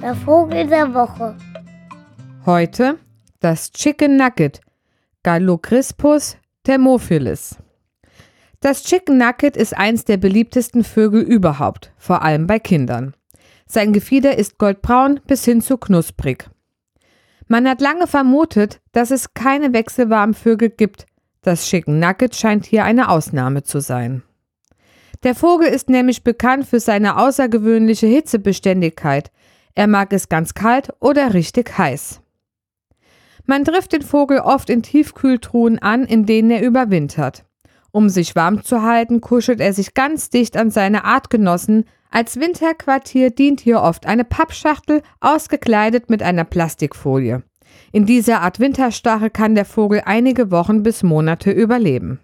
Der Vogel der Woche. Heute das Chicken Nugget, Gallocryspus thermophilus. Das Chicken Nugget ist eins der beliebtesten Vögel überhaupt, vor allem bei Kindern. Sein Gefieder ist goldbraun bis hin zu knusprig. Man hat lange vermutet, dass es keine wechselwarmen Vögel gibt. Das Chicken Nugget scheint hier eine Ausnahme zu sein. Der Vogel ist nämlich bekannt für seine außergewöhnliche Hitzebeständigkeit. Er mag es ganz kalt oder richtig heiß. Man trifft den Vogel oft in Tiefkühltruhen an, in denen er überwintert. Um sich warm zu halten, kuschelt er sich ganz dicht an seine Artgenossen. Als Winterquartier dient hier oft eine Pappschachtel, ausgekleidet mit einer Plastikfolie. In dieser Art Winterstache kann der Vogel einige Wochen bis Monate überleben.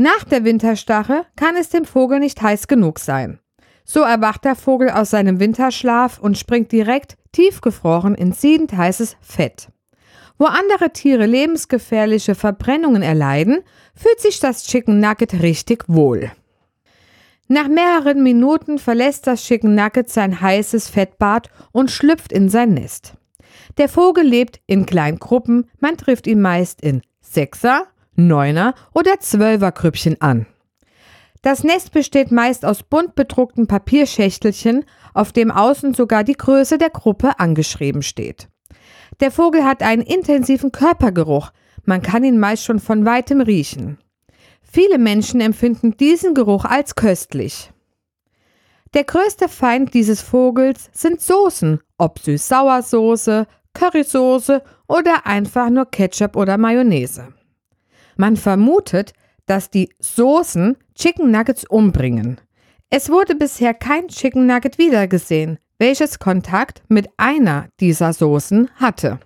Nach der Winterstache kann es dem Vogel nicht heiß genug sein. So erwacht der Vogel aus seinem Winterschlaf und springt direkt tiefgefroren in siedend heißes Fett. Wo andere Tiere lebensgefährliche Verbrennungen erleiden, fühlt sich das Chicken Nugget richtig wohl. Nach mehreren Minuten verlässt das Chicken Nugget sein heißes Fettbad und schlüpft in sein Nest. Der Vogel lebt in kleinen Gruppen, man trifft ihn meist in Sechser, Neuner oder Zwölferkrüppchen an. Das Nest besteht meist aus bunt bedruckten Papierschächtelchen, auf dem außen sogar die Größe der Gruppe angeschrieben steht. Der Vogel hat einen intensiven Körpergeruch, man kann ihn meist schon von weitem riechen. Viele Menschen empfinden diesen Geruch als köstlich. Der größte Feind dieses Vogels sind Soßen, ob Süß-Sauersoße, Currysoße oder einfach nur Ketchup oder Mayonnaise. Man vermutet, dass die Soßen Chicken Nuggets umbringen. Es wurde bisher kein Chicken Nugget wiedergesehen, welches Kontakt mit einer dieser Soßen hatte.